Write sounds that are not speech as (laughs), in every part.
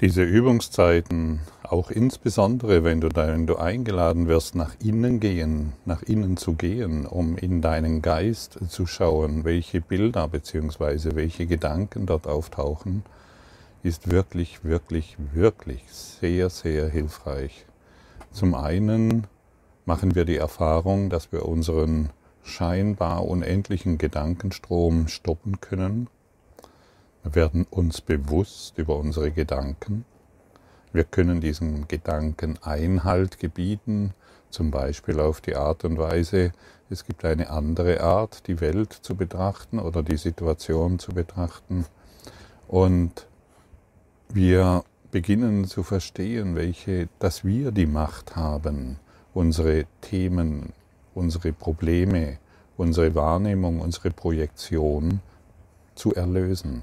Diese Übungszeiten, auch insbesondere wenn du, wenn du eingeladen wirst, nach innen gehen, nach innen zu gehen, um in deinen Geist zu schauen, welche Bilder bzw. welche Gedanken dort auftauchen, ist wirklich, wirklich, wirklich sehr, sehr hilfreich. Zum einen machen wir die Erfahrung, dass wir unseren scheinbar unendlichen Gedankenstrom stoppen können wir werden uns bewusst über unsere Gedanken. Wir können diesen Gedanken Einhalt gebieten, zum Beispiel auf die Art und Weise, es gibt eine andere Art, die Welt zu betrachten oder die Situation zu betrachten. Und wir beginnen zu verstehen, welche, dass wir die Macht haben, unsere Themen, unsere Probleme, unsere Wahrnehmung, unsere Projektion zu erlösen.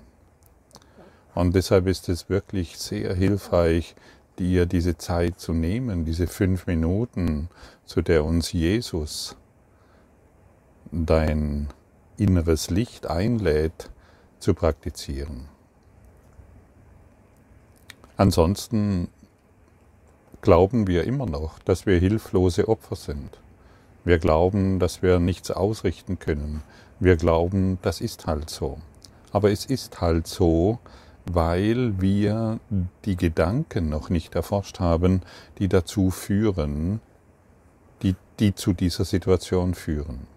Und deshalb ist es wirklich sehr hilfreich, dir diese Zeit zu nehmen, diese fünf Minuten, zu der uns Jesus dein inneres Licht einlädt, zu praktizieren. Ansonsten glauben wir immer noch, dass wir hilflose Opfer sind. Wir glauben, dass wir nichts ausrichten können. Wir glauben, das ist halt so. Aber es ist halt so, weil wir die Gedanken noch nicht erforscht haben, die dazu führen, die, die zu dieser Situation führen.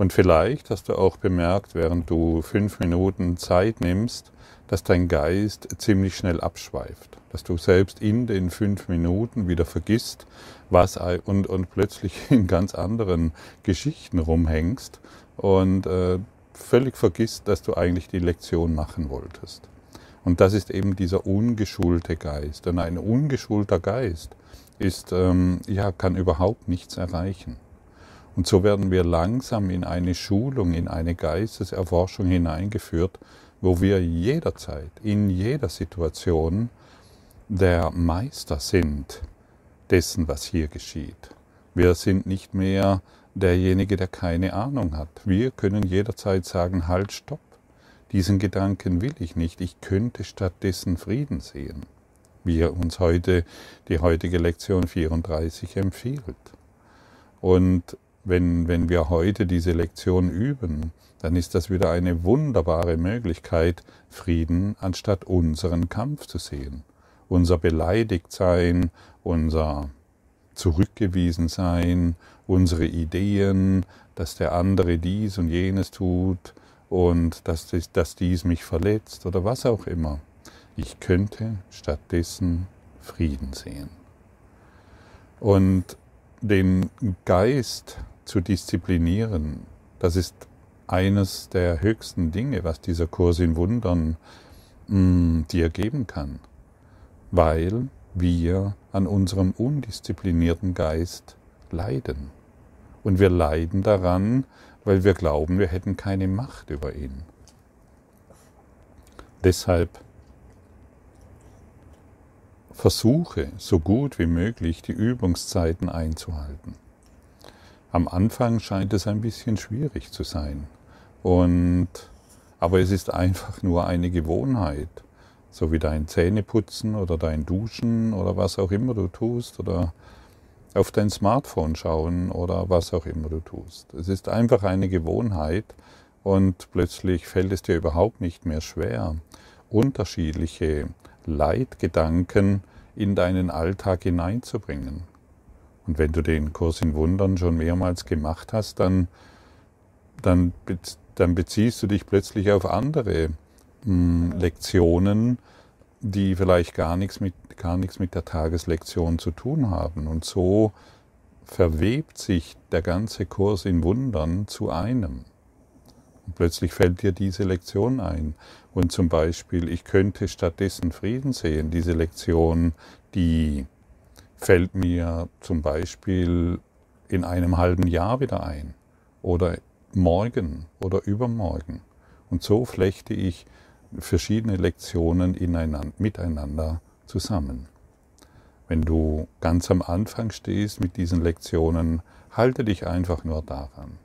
Und vielleicht hast du auch bemerkt, während du fünf Minuten Zeit nimmst, dass dein Geist ziemlich schnell abschweift, dass du selbst in den fünf Minuten wieder vergisst, was und, und plötzlich (laughs) in ganz anderen Geschichten rumhängst und äh, völlig vergisst, dass du eigentlich die Lektion machen wolltest. Und das ist eben dieser ungeschulte Geist. Und ein ungeschulter Geist ist, ähm, ja, kann überhaupt nichts erreichen. Und so werden wir langsam in eine Schulung, in eine Geisteserforschung hineingeführt, wo wir jederzeit, in jeder Situation der Meister sind dessen, was hier geschieht. Wir sind nicht mehr derjenige, der keine Ahnung hat. Wir können jederzeit sagen, halt, stopp. Diesen Gedanken will ich nicht. Ich könnte stattdessen Frieden sehen, wie uns heute die heutige Lektion 34 empfiehlt. Und wenn, wenn wir heute diese Lektion üben, dann ist das wieder eine wunderbare Möglichkeit, Frieden anstatt unseren Kampf zu sehen. Unser Beleidigtsein, unser Zurückgewiesensein, unsere Ideen, dass der andere dies und jenes tut und dass, dass dies mich verletzt oder was auch immer. Ich könnte stattdessen Frieden sehen. Und den Geist zu disziplinieren, das ist eines der höchsten Dinge, was dieser Kurs in Wundern mh, mm, dir geben kann, weil wir an unserem undisziplinierten Geist leiden. Und wir leiden daran, weil wir glauben, wir hätten keine Macht über ihn. Deshalb versuche so gut wie möglich die Übungszeiten einzuhalten. Am Anfang scheint es ein bisschen schwierig zu sein. Und, aber es ist einfach nur eine Gewohnheit. So wie dein Zähneputzen oder dein Duschen oder was auch immer du tust oder auf dein Smartphone schauen oder was auch immer du tust. Es ist einfach eine Gewohnheit und plötzlich fällt es dir überhaupt nicht mehr schwer, unterschiedliche Leitgedanken in deinen Alltag hineinzubringen. Und wenn du den Kurs in Wundern schon mehrmals gemacht hast, dann, dann, dann beziehst du dich plötzlich auf andere Lektionen, die vielleicht gar nichts, mit, gar nichts mit der Tageslektion zu tun haben. Und so verwebt sich der ganze Kurs in Wundern zu einem. Und plötzlich fällt dir diese Lektion ein. Und zum Beispiel, ich könnte stattdessen Frieden sehen, diese Lektion, die fällt mir zum Beispiel in einem halben Jahr wieder ein oder morgen oder übermorgen. Und so flechte ich verschiedene Lektionen ineinander, miteinander zusammen. Wenn du ganz am Anfang stehst mit diesen Lektionen, Halte dich einfach nur daran.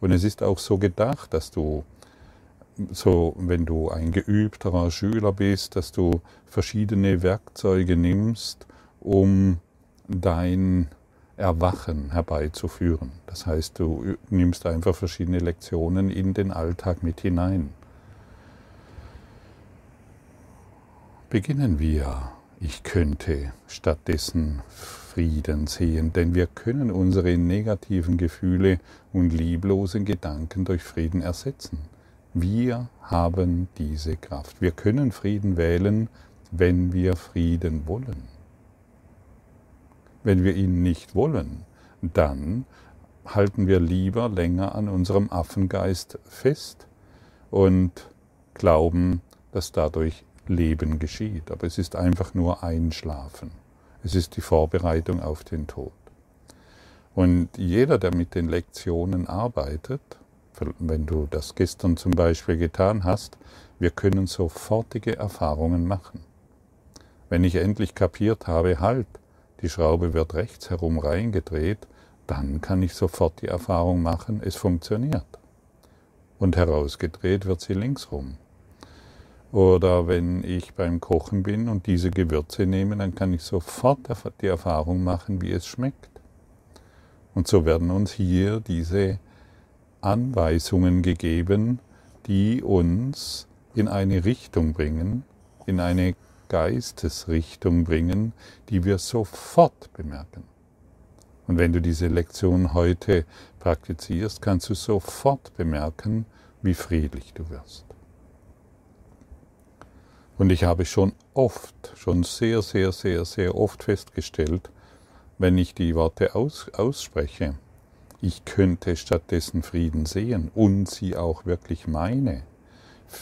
Und es ist auch so gedacht, dass du so, wenn du ein geübterer Schüler bist, dass du verschiedene Werkzeuge nimmst, um dein Erwachen herbeizuführen. Das heißt, du nimmst einfach verschiedene Lektionen in den Alltag mit hinein. Beginnen wir. Ich könnte stattdessen Frieden sehen, denn wir können unsere negativen Gefühle und lieblosen Gedanken durch Frieden ersetzen. Wir haben diese Kraft. Wir können Frieden wählen, wenn wir Frieden wollen. Wenn wir ihn nicht wollen, dann halten wir lieber länger an unserem Affengeist fest und glauben, dass dadurch Leben geschieht. Aber es ist einfach nur Einschlafen. Es ist die Vorbereitung auf den Tod. Und jeder, der mit den Lektionen arbeitet, wenn du das gestern zum Beispiel getan hast, wir können sofortige Erfahrungen machen. Wenn ich endlich kapiert habe, halt, die Schraube wird rechts herum reingedreht, dann kann ich sofort die Erfahrung machen, es funktioniert. Und herausgedreht wird sie links rum. Oder wenn ich beim Kochen bin und diese Gewürze nehme, dann kann ich sofort die Erfahrung machen, wie es schmeckt. Und so werden uns hier diese Anweisungen gegeben, die uns in eine Richtung bringen, in eine Geistesrichtung bringen, die wir sofort bemerken. Und wenn du diese Lektion heute praktizierst, kannst du sofort bemerken, wie friedlich du wirst. Und ich habe schon oft, schon sehr, sehr, sehr, sehr oft festgestellt, wenn ich die Worte aus, ausspreche, ich könnte stattdessen Frieden sehen und sie auch wirklich meine,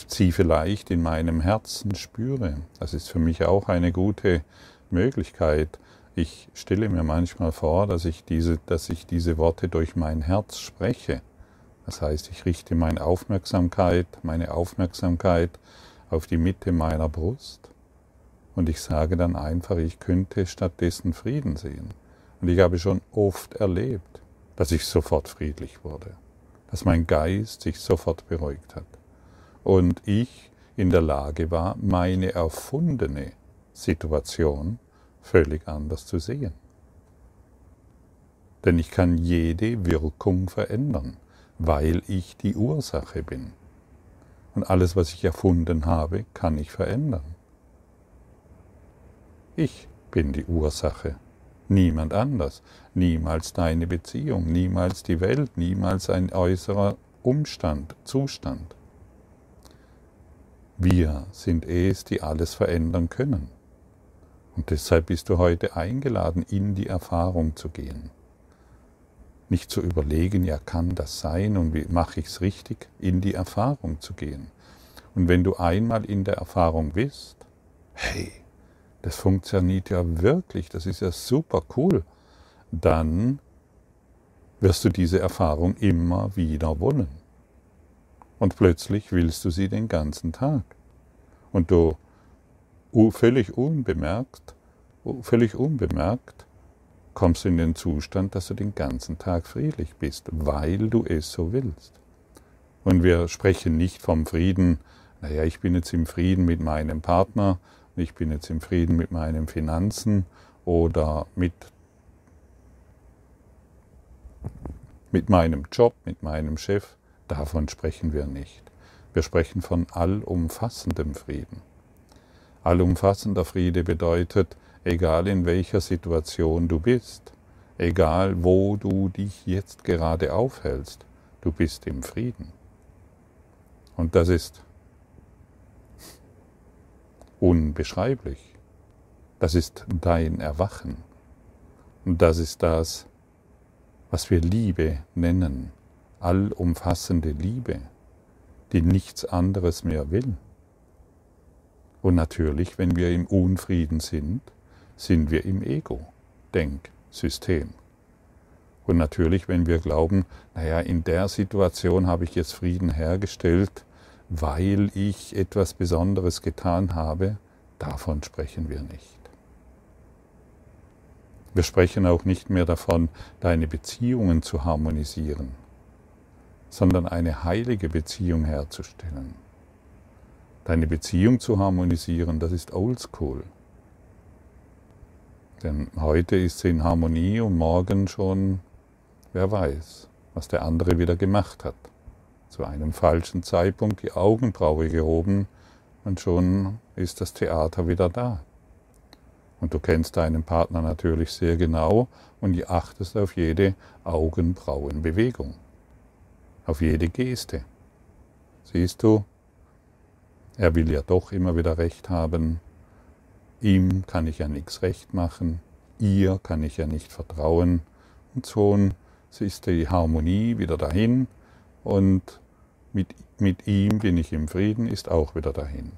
sie vielleicht in meinem Herzen spüre. Das ist für mich auch eine gute Möglichkeit. Ich stelle mir manchmal vor, dass ich diese, dass ich diese Worte durch mein Herz spreche. Das heißt, ich richte meine Aufmerksamkeit, meine Aufmerksamkeit auf die Mitte meiner Brust und ich sage dann einfach, ich könnte stattdessen Frieden sehen. Und ich habe schon oft erlebt, dass ich sofort friedlich wurde, dass mein Geist sich sofort beruhigt hat und ich in der Lage war, meine erfundene Situation völlig anders zu sehen. Denn ich kann jede Wirkung verändern, weil ich die Ursache bin. Und alles, was ich erfunden habe, kann ich verändern. Ich bin die Ursache Niemand anders. Niemals deine Beziehung, niemals die Welt, niemals ein äußerer Umstand, Zustand. Wir sind es, die alles verändern können. Und deshalb bist du heute eingeladen, in die Erfahrung zu gehen. Nicht zu überlegen, ja, kann das sein und wie mache ich es richtig, in die Erfahrung zu gehen. Und wenn du einmal in der Erfahrung bist, hey, das funktioniert ja wirklich, das ist ja super cool, dann wirst du diese Erfahrung immer wieder wollen. Und plötzlich willst du sie den ganzen Tag. Und du völlig unbemerkt, völlig unbemerkt kommst du in den Zustand, dass du den ganzen Tag friedlich bist, weil du es so willst. Und wir sprechen nicht vom Frieden, naja, ich bin jetzt im Frieden mit meinem Partner ich bin jetzt im Frieden mit meinen Finanzen oder mit, mit meinem Job, mit meinem Chef. Davon sprechen wir nicht. Wir sprechen von allumfassendem Frieden. Allumfassender Friede bedeutet, egal in welcher Situation du bist, egal wo du dich jetzt gerade aufhältst, du bist im Frieden. Und das ist unbeschreiblich. Das ist dein Erwachen. Und das ist das, was wir Liebe nennen, allumfassende Liebe, die nichts anderes mehr will. Und natürlich, wenn wir im Unfrieden sind, sind wir im Ego-Denksystem. Und natürlich, wenn wir glauben, naja, in der Situation habe ich jetzt Frieden hergestellt, weil ich etwas Besonderes getan habe, davon sprechen wir nicht. Wir sprechen auch nicht mehr davon, deine Beziehungen zu harmonisieren, sondern eine heilige Beziehung herzustellen. Deine Beziehung zu harmonisieren, das ist oldschool. Denn heute ist sie in Harmonie und morgen schon, wer weiß, was der andere wieder gemacht hat. Zu einem falschen Zeitpunkt die Augenbraue gehoben und schon ist das Theater wieder da. Und du kennst deinen Partner natürlich sehr genau und achtest auf jede Augenbrauenbewegung, auf jede Geste. Siehst du, er will ja doch immer wieder recht haben, ihm kann ich ja nichts recht machen, ihr kann ich ja nicht vertrauen und schon ist die Harmonie wieder dahin und mit, mit ihm bin ich im Frieden, ist auch wieder dahin.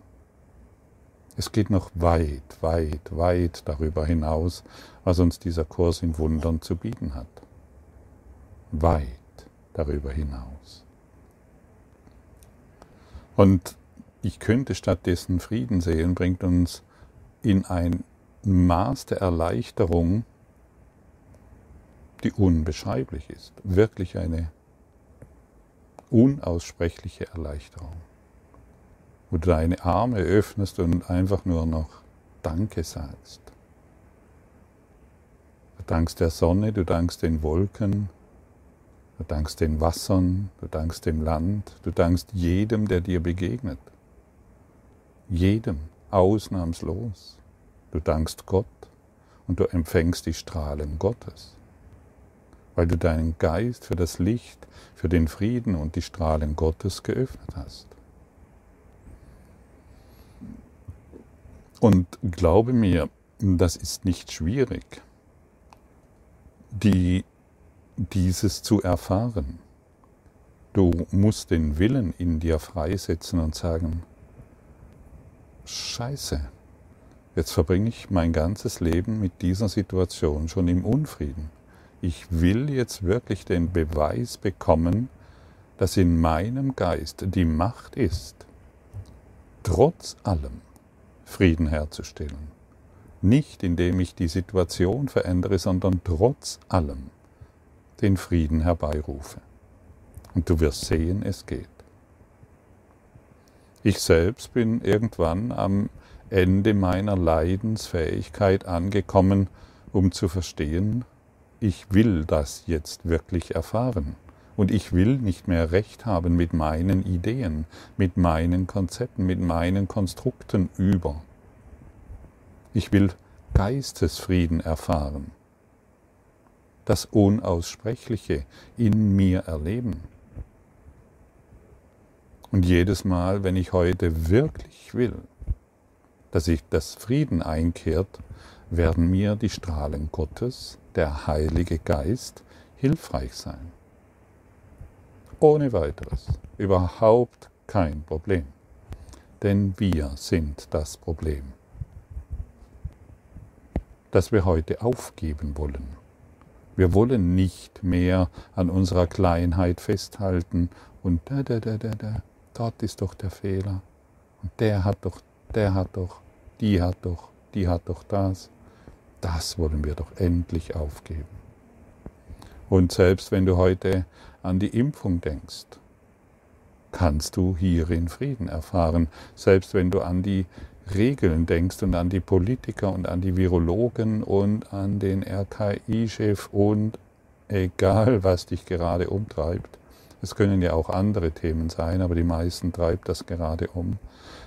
Es geht noch weit, weit, weit darüber hinaus, was uns dieser Kurs in Wundern zu bieten hat. Weit darüber hinaus. Und ich könnte stattdessen Frieden sehen, bringt uns in ein Maß der Erleichterung, die unbeschreiblich ist. Wirklich eine unaussprechliche Erleichterung. Wo du deine Arme öffnest und einfach nur noch Danke sagst. Du dankst der Sonne, du dankst den Wolken, du dankst den Wassern, du dankst dem Land, du dankst jedem, der dir begegnet. Jedem, ausnahmslos. Du dankst Gott und du empfängst die Strahlen Gottes, weil du deinen Geist für das Licht, für den Frieden und die Strahlen Gottes geöffnet hast. Und glaube mir, das ist nicht schwierig, die, dieses zu erfahren. Du musst den Willen in dir freisetzen und sagen, Scheiße, jetzt verbringe ich mein ganzes Leben mit dieser Situation schon im Unfrieden. Ich will jetzt wirklich den Beweis bekommen, dass in meinem Geist die Macht ist, trotz allem Frieden herzustellen. Nicht indem ich die Situation verändere, sondern trotz allem den Frieden herbeirufe. Und du wirst sehen, es geht. Ich selbst bin irgendwann am Ende meiner Leidensfähigkeit angekommen, um zu verstehen, ich will das jetzt wirklich erfahren. Und ich will nicht mehr recht haben mit meinen Ideen, mit meinen Konzepten, mit meinen Konstrukten über. Ich will Geistesfrieden erfahren, das Unaussprechliche in mir erleben. Und jedes Mal, wenn ich heute wirklich will, dass ich das Frieden einkehrt, werden mir die Strahlen Gottes, der Heilige Geist, hilfreich sein. Ohne weiteres. Überhaupt kein Problem. Denn wir sind das Problem, das wir heute aufgeben wollen. Wir wollen nicht mehr an unserer Kleinheit festhalten und da, da, da, da, da, dort ist doch der Fehler. Und der hat doch, der hat doch, die hat doch, die hat doch das. Das wollen wir doch endlich aufgeben. Und selbst wenn du heute an die Impfung denkst, kannst du hierin Frieden erfahren. Selbst wenn du an die Regeln denkst und an die Politiker und an die Virologen und an den RKI-Chef und egal, was dich gerade umtreibt. Es können ja auch andere Themen sein, aber die meisten treibt das gerade um.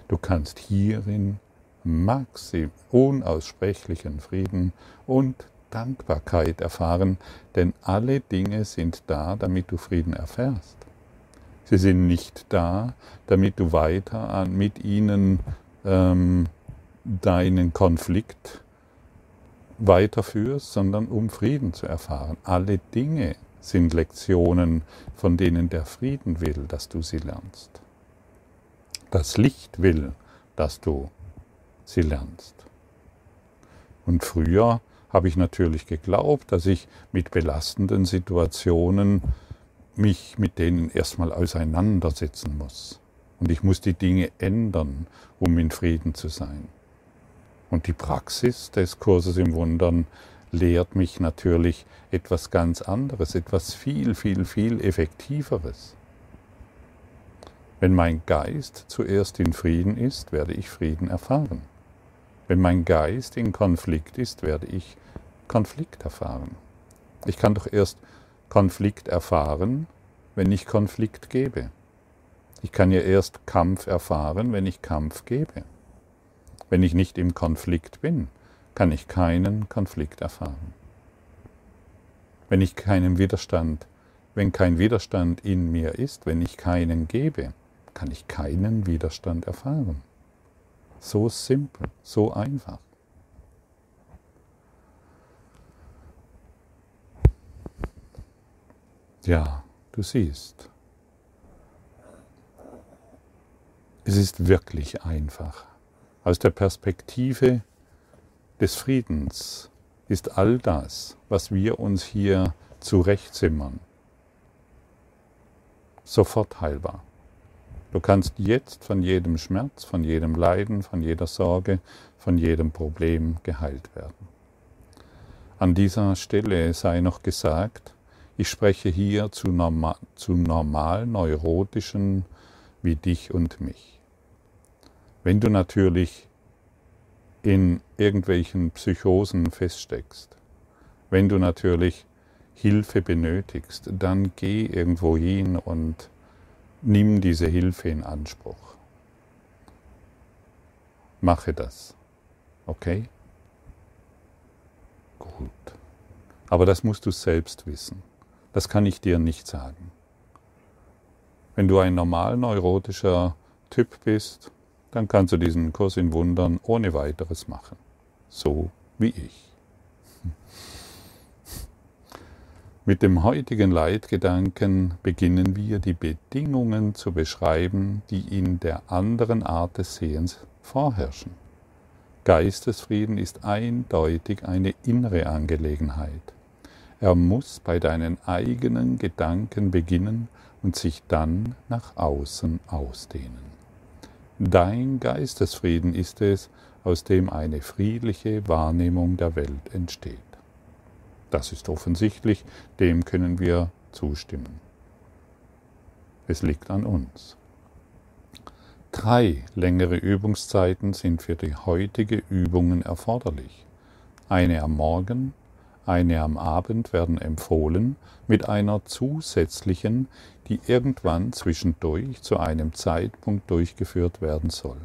Du kannst hierin maxim unaussprechlichen Frieden und Dankbarkeit erfahren, denn alle Dinge sind da, damit du Frieden erfährst. Sie sind nicht da, damit du weiter an, mit ihnen ähm, deinen Konflikt weiterführst, sondern um Frieden zu erfahren. Alle Dinge sind Lektionen, von denen der Frieden will, dass du sie lernst. Das Licht will, dass du sie lernst. Und früher habe ich natürlich geglaubt, dass ich mit belastenden Situationen mich mit denen erstmal auseinandersetzen muss. Und ich muss die Dinge ändern, um in Frieden zu sein. Und die Praxis des Kurses im Wundern lehrt mich natürlich etwas ganz anderes, etwas viel, viel, viel effektiveres. Wenn mein Geist zuerst in Frieden ist, werde ich Frieden erfahren. Wenn mein Geist in Konflikt ist, werde ich Konflikt erfahren. Ich kann doch erst Konflikt erfahren, wenn ich Konflikt gebe. Ich kann ja erst Kampf erfahren, wenn ich Kampf gebe. Wenn ich nicht im Konflikt bin, kann ich keinen Konflikt erfahren. Wenn ich keinen Widerstand, wenn kein Widerstand in mir ist, wenn ich keinen gebe, kann ich keinen Widerstand erfahren. So simpel, so einfach. Ja, du siehst. Es ist wirklich einfach. Aus der Perspektive des Friedens ist all das, was wir uns hier zurechtzimmern, sofort heilbar. Du kannst jetzt von jedem Schmerz, von jedem Leiden, von jeder Sorge, von jedem Problem geheilt werden. An dieser Stelle sei noch gesagt, ich spreche hier zu normal, zu normal neurotischen wie dich und mich. Wenn du natürlich in irgendwelchen Psychosen feststeckst, wenn du natürlich Hilfe benötigst, dann geh irgendwo hin und nimm diese Hilfe in Anspruch. Mache das. Okay? Gut. Aber das musst du selbst wissen. Das kann ich dir nicht sagen. Wenn du ein normal neurotischer Typ bist, dann kannst du diesen Kurs in Wundern ohne weiteres machen. So wie ich. (laughs) Mit dem heutigen Leitgedanken beginnen wir die Bedingungen zu beschreiben, die in der anderen Art des Sehens vorherrschen. Geistesfrieden ist eindeutig eine innere Angelegenheit. Er muss bei deinen eigenen Gedanken beginnen und sich dann nach außen ausdehnen. Dein Geistesfrieden ist es, aus dem eine friedliche Wahrnehmung der Welt entsteht. Das ist offensichtlich, dem können wir zustimmen. Es liegt an uns. Drei längere Übungszeiten sind für die heutige Übungen erforderlich. Eine am Morgen, eine am Abend werden empfohlen mit einer zusätzlichen, die irgendwann zwischendurch zu einem Zeitpunkt durchgeführt werden soll,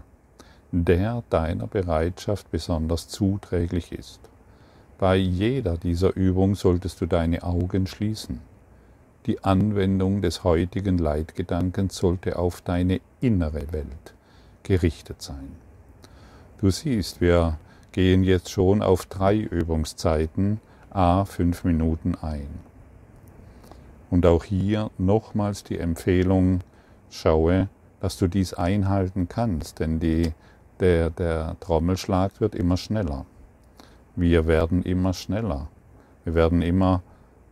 der deiner Bereitschaft besonders zuträglich ist. Bei jeder dieser Übungen solltest du deine Augen schließen. Die Anwendung des heutigen Leitgedankens sollte auf deine innere Welt gerichtet sein. Du siehst, wir gehen jetzt schon auf drei Übungszeiten, a fünf Minuten ein. Und auch hier nochmals die Empfehlung, schaue, dass du dies einhalten kannst, denn die, der, der Trommelschlag wird immer schneller. Wir werden immer schneller. Wir werden immer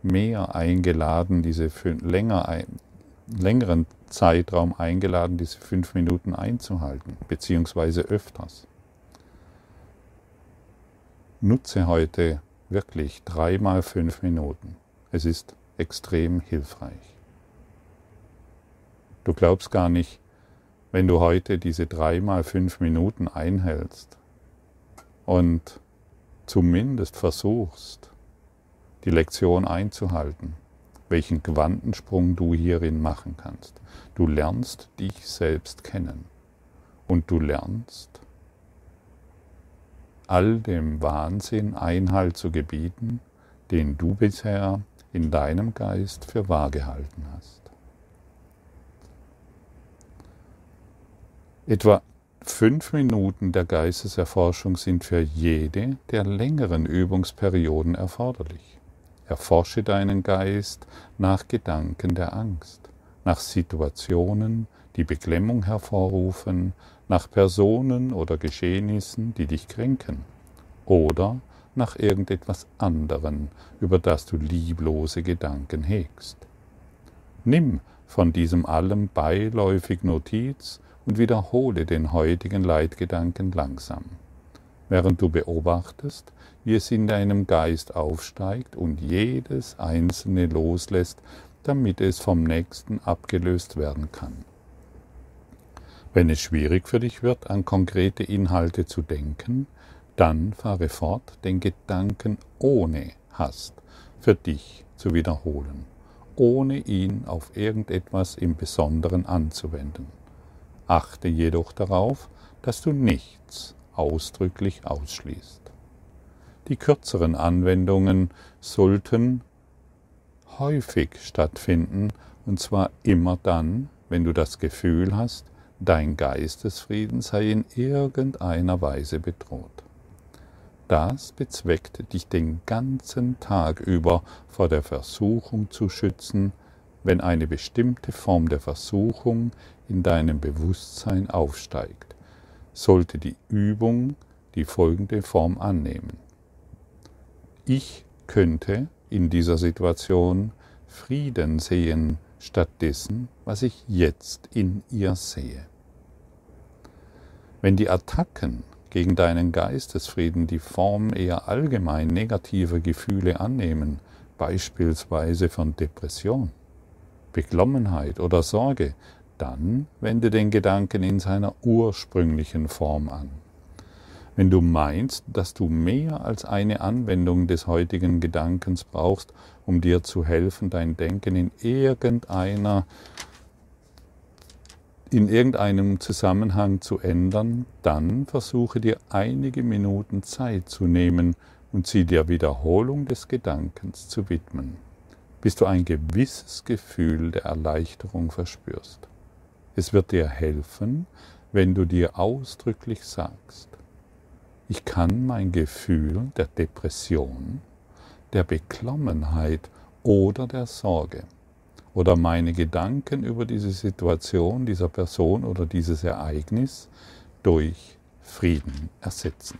mehr eingeladen, diese länger, längeren Zeitraum eingeladen, diese fünf Minuten einzuhalten, beziehungsweise öfters. Nutze heute wirklich dreimal fünf Minuten. Es ist extrem hilfreich. Du glaubst gar nicht, wenn du heute diese dreimal fünf Minuten einhältst und zumindest versuchst, die Lektion einzuhalten, welchen Quantensprung du hierin machen kannst. Du lernst dich selbst kennen und du lernst, all dem Wahnsinn Einhalt zu gebieten, den du bisher in deinem Geist für wahr gehalten hast. Etwa fünf Minuten der Geisteserforschung sind für jede der längeren Übungsperioden erforderlich. Erforsche deinen Geist nach Gedanken der Angst, nach Situationen, die Beklemmung hervorrufen, nach Personen oder Geschehnissen, die dich kränken, oder nach irgendetwas anderem, über das du lieblose Gedanken hegst. Nimm von diesem allem beiläufig Notiz und wiederhole den heutigen Leitgedanken langsam. während du beobachtest, wie es in deinem Geist aufsteigt und jedes einzelne loslässt, damit es vom nächsten abgelöst werden kann. Wenn es schwierig für dich wird, an konkrete Inhalte zu denken, dann fahre fort, den Gedanken ohne Hast für dich zu wiederholen, ohne ihn auf irgendetwas im Besonderen anzuwenden. Achte jedoch darauf, dass du nichts ausdrücklich ausschließt. Die kürzeren Anwendungen sollten häufig stattfinden, und zwar immer dann, wenn du das Gefühl hast, dein Geistesfrieden sei in irgendeiner Weise bedroht. Das bezweckt dich den ganzen Tag über vor der Versuchung zu schützen, wenn eine bestimmte Form der Versuchung in deinem Bewusstsein aufsteigt, sollte die Übung die folgende Form annehmen. Ich könnte in dieser Situation Frieden sehen statt dessen, was ich jetzt in ihr sehe. Wenn die Attacken gegen deinen Geistesfrieden die Form eher allgemein negativer Gefühle annehmen, beispielsweise von Depression, Beklommenheit oder Sorge, dann wende den Gedanken in seiner ursprünglichen Form an. Wenn du meinst, dass du mehr als eine Anwendung des heutigen Gedankens brauchst, um dir zu helfen, dein Denken in irgendeiner in irgendeinem Zusammenhang zu ändern, dann versuche dir einige Minuten Zeit zu nehmen und sie der Wiederholung des Gedankens zu widmen, bis du ein gewisses Gefühl der Erleichterung verspürst. Es wird dir helfen, wenn du dir ausdrücklich sagst, ich kann mein Gefühl der Depression, der Beklommenheit oder der Sorge oder meine Gedanken über diese Situation dieser Person oder dieses Ereignis durch Frieden ersetzen.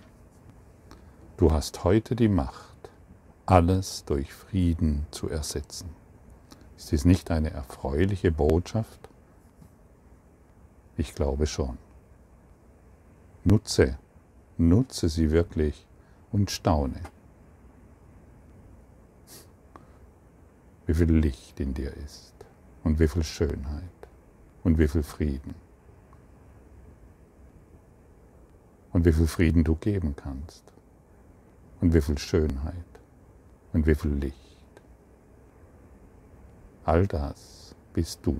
Du hast heute die Macht, alles durch Frieden zu ersetzen. Ist dies nicht eine erfreuliche Botschaft? Ich glaube schon. Nutze Nutze sie wirklich und staune, wie viel Licht in dir ist und wie viel Schönheit und wie viel Frieden und wie viel Frieden du geben kannst und wie viel Schönheit und wie viel Licht. All das bist du.